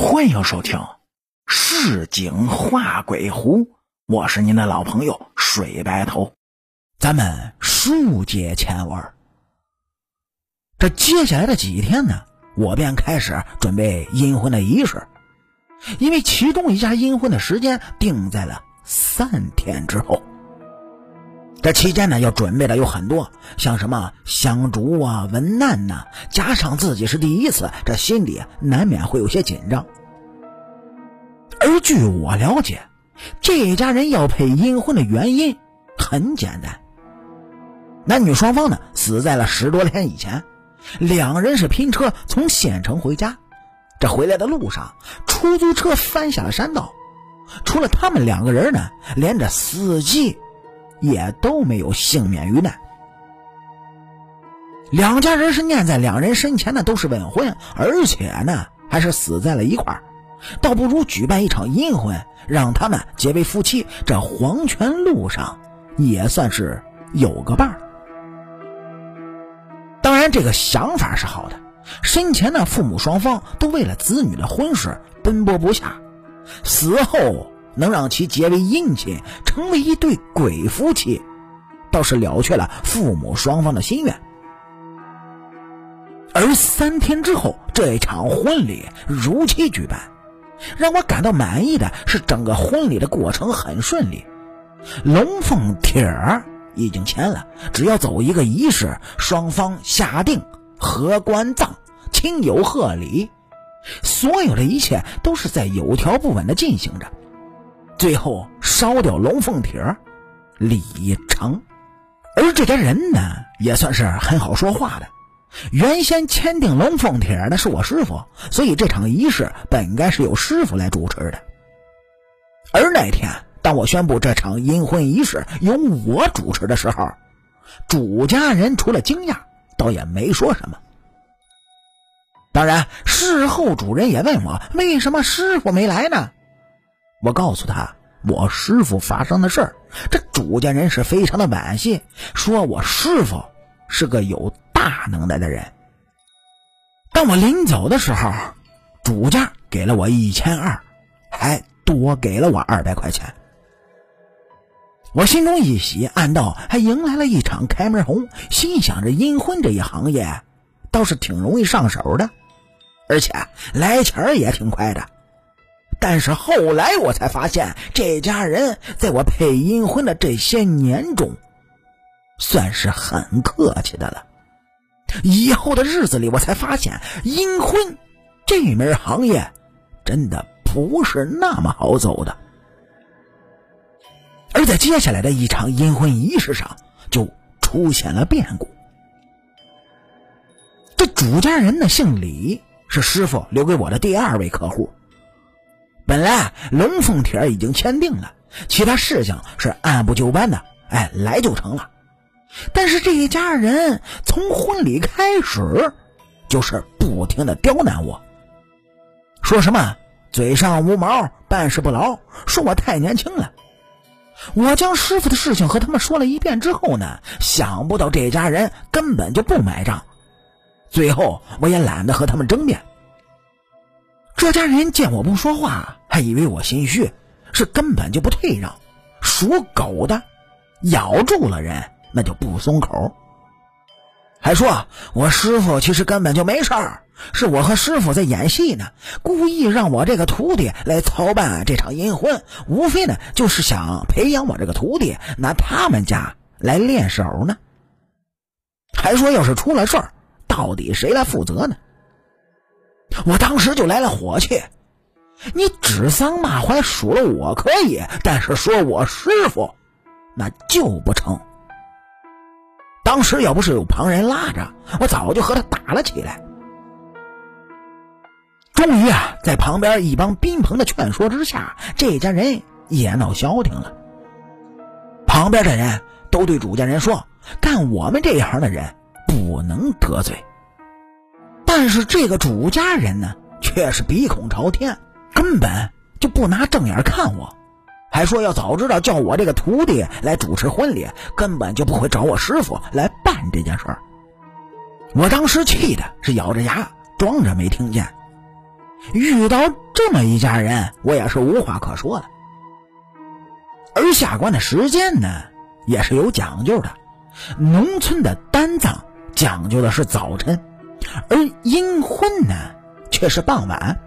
欢迎收听《市井画鬼狐》，我是您的老朋友水白头。咱们书接前文，这接下来的几天呢，我便开始准备阴婚的仪式，因为其中一家阴婚的时间定在了三天之后。这期间呢，要准备的有很多，像什么香烛啊、文案呐，加上自己是第一次，这心里难免会有些紧张。而据我了解，这家人要配阴婚的原因很简单：男女双方呢死在了十多天以前，两人是拼车从县城回家，这回来的路上，出租车翻下了山道，除了他们两个人呢，连着司机。也都没有幸免于难。两家人是念在两人生前呢都是未婚，而且呢还是死在了一块，倒不如举办一场阴婚，让他们结为夫妻，这黄泉路上也算是有个伴儿。当然，这个想法是好的。生前呢，父母双方都为了子女的婚事奔波不下，死后。能让其结为姻亲，成为一对鬼夫妻，倒是了却了父母双方的心愿。而三天之后，这一场婚礼如期举办，让我感到满意的是，整个婚礼的过程很顺利，龙凤帖儿已经签了，只要走一个仪式，双方下定合棺葬，亲友贺礼，所有的一切都是在有条不紊的进行着。最后烧掉龙凤帖礼成。而这家人呢，也算是很好说话的。原先签订龙凤帖的是我师傅，所以这场仪式本该是由师傅来主持的。而那天，当我宣布这场阴婚仪式由我主持的时候，主家人除了惊讶，倒也没说什么。当然，事后主人也问我为什么师傅没来呢？我告诉他我师傅发生的事儿，这主家人是非常的惋惜，说我师傅是个有大能耐的人。当我临走的时候，主家给了我一千二，还多给了我二百块钱。我心中一喜，暗道还迎来了一场开门红，心想着阴婚这一行业倒是挺容易上手的，而且来钱也挺快的。但是后来我才发现，这家人在我配阴婚的这些年中，算是很客气的了。以后的日子里，我才发现阴婚这门行业真的不是那么好走的。而在接下来的一场阴婚仪式上，就出现了变故。这主家人呢，姓李，是师傅留给我的第二位客户。本来龙凤帖已经签订了，其他事情是按部就班的，哎，来就成了。但是这一家人从婚礼开始，就是不停的刁难我，说什么嘴上无毛，办事不牢，说我太年轻了。我将师傅的事情和他们说了一遍之后呢，想不到这家人根本就不买账，最后我也懒得和他们争辩。这家人见我不说话，还以为我心虚，是根本就不退让。属狗的，咬住了人那就不松口。还说我师傅其实根本就没事儿，是我和师傅在演戏呢，故意让我这个徒弟来操办这场阴婚，无非呢就是想培养我这个徒弟，拿他们家来练手呢。还说要是出了事儿，到底谁来负责呢？我当时就来了火气，你指桑骂槐数落我可以，但是说我师傅，那就不成。当时要不是有旁人拉着，我早就和他打了起来。终于啊，在旁边一帮宾朋的劝说之下，这家人也闹消停了。旁边的人都对主家人说：“干我们这一行的人不能得罪。”但是这个主家人呢，却是鼻孔朝天，根本就不拿正眼看我，还说要早知道叫我这个徒弟来主持婚礼，根本就不会找我师傅来办这件事儿。我当时气的是咬着牙，装着没听见。遇到这么一家人，我也是无话可说了。而下官的时间呢，也是有讲究的。农村的单葬讲究的是早晨，而阴婚呢却是傍晚。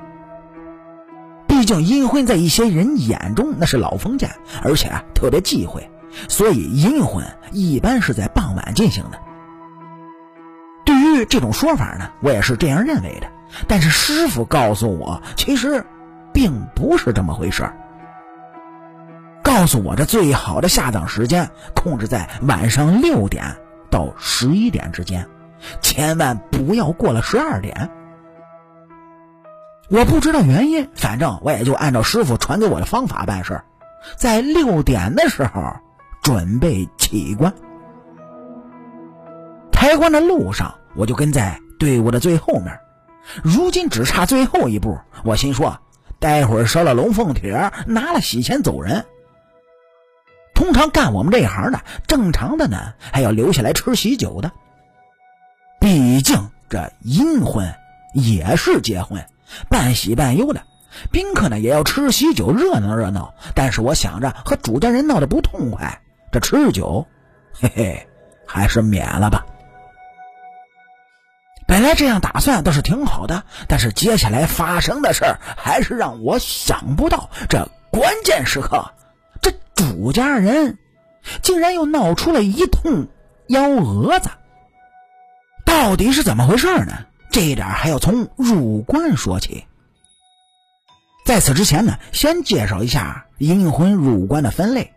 竟阴婚在一些人眼中那是老封建，而且特别忌讳，所以阴婚一般是在傍晚进行的。对于这种说法呢，我也是这样认为的。但是师傅告诉我，其实并不是这么回事告诉我这最好的下葬时间控制在晚上六点到十一点之间，千万不要过了十二点。我不知道原因，反正我也就按照师傅传给我的方法办事在六点的时候准备起棺。抬棺的路上，我就跟在队伍的最后面。如今只差最后一步，我心说，待会儿烧了龙凤帖，拿了喜钱走人。通常干我们这一行的，正常的呢，还要留下来吃喜酒的。毕竟这阴婚也是结婚，半喜半忧的，宾客呢也要吃喜酒，热闹热闹。但是我想着和主家人闹得不痛快，这吃酒，嘿嘿，还是免了吧。本来这样打算倒是挺好的，但是接下来发生的事儿还是让我想不到。这关键时刻，这主家人竟然又闹出了一通幺蛾子。到底是怎么回事呢？这一点还要从入关说起。在此之前呢，先介绍一下阴魂入关的分类。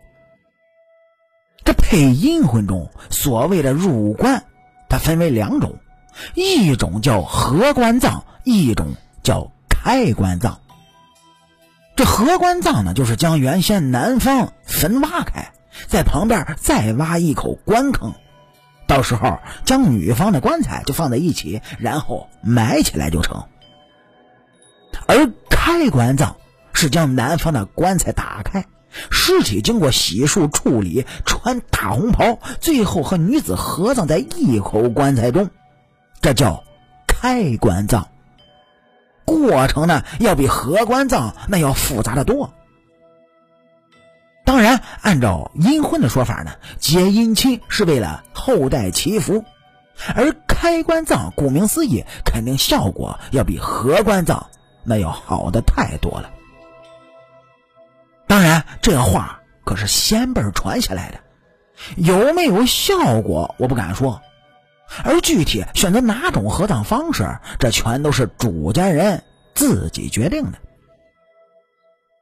这配阴魂中所谓的入关，它分为两种。一种叫合棺葬，一种叫开棺葬。这合棺葬呢，就是将原先南方坟挖开，在旁边再挖一口棺坑，到时候将女方的棺材就放在一起，然后埋起来就成。而开棺葬是将男方的棺材打开，尸体经过洗漱处理，穿大红袍，最后和女子合葬在一口棺材中。这叫开棺葬，过程呢要比合棺葬那要复杂的多。当然，按照阴婚的说法呢，结阴亲是为了后代祈福，而开棺葬顾名思义，肯定效果要比合棺葬那要好的太多了。当然，这话可是先辈传下来的，有没有效果，我不敢说。而具体选择哪种合葬方式，这全都是主家人自己决定的。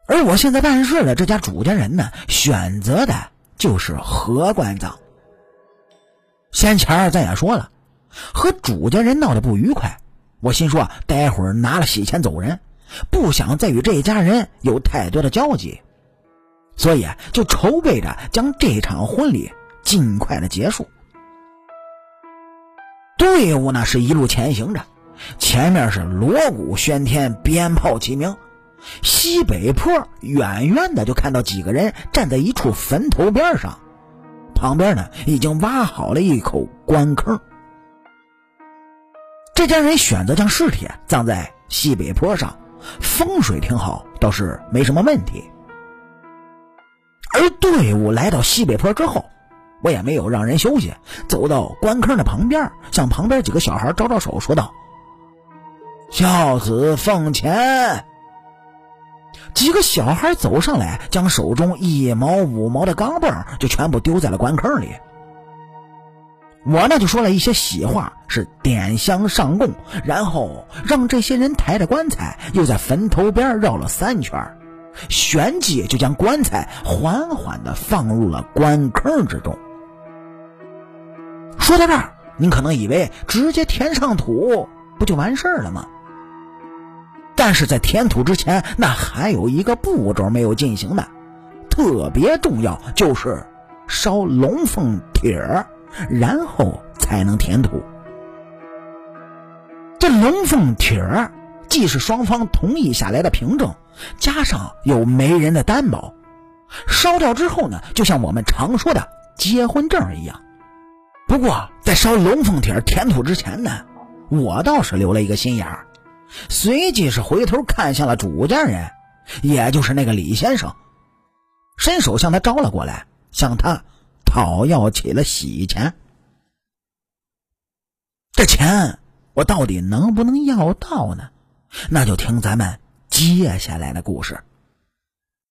而我现在办事的这家主家人呢，选择的就是合棺葬。先前咱也说了，和主家人闹得不愉快，我心说待会儿拿了喜钱走人，不想再与这家人有太多的交集，所以就筹备着将这场婚礼尽快的结束。队伍呢是一路前行着，前面是锣鼓喧天，鞭炮齐鸣。西北坡远远的就看到几个人站在一处坟头边上，旁边呢已经挖好了一口棺坑。这家人选择将尸体葬在西北坡上，风水挺好，倒是没什么问题。而队伍来到西北坡之后。我也没有让人休息，走到棺坑的旁边，向旁边几个小孩招招手，说道：“孝子奉钱。”几个小孩走上来，将手中一毛五毛的钢镚就全部丢在了棺坑里。我呢就说了一些喜话，是点香上供，然后让这些人抬着棺材，又在坟头边绕了三圈，旋即就将棺材缓缓地放入了棺坑之中。说到这儿，您可能以为直接填上土不就完事儿了吗？但是在填土之前，那还有一个步骤没有进行的，特别重要，就是烧龙凤帖儿，然后才能填土。这龙凤帖儿既是双方同意下来的凭证，加上有媒人的担保，烧掉之后呢，就像我们常说的结婚证一样。不过，在烧龙凤帖填土之前呢，我倒是留了一个心眼儿，随即是回头看向了主家人，也就是那个李先生，伸手向他招了过来，向他讨要起了喜钱。这钱我到底能不能要到呢？那就听咱们接下来的故事。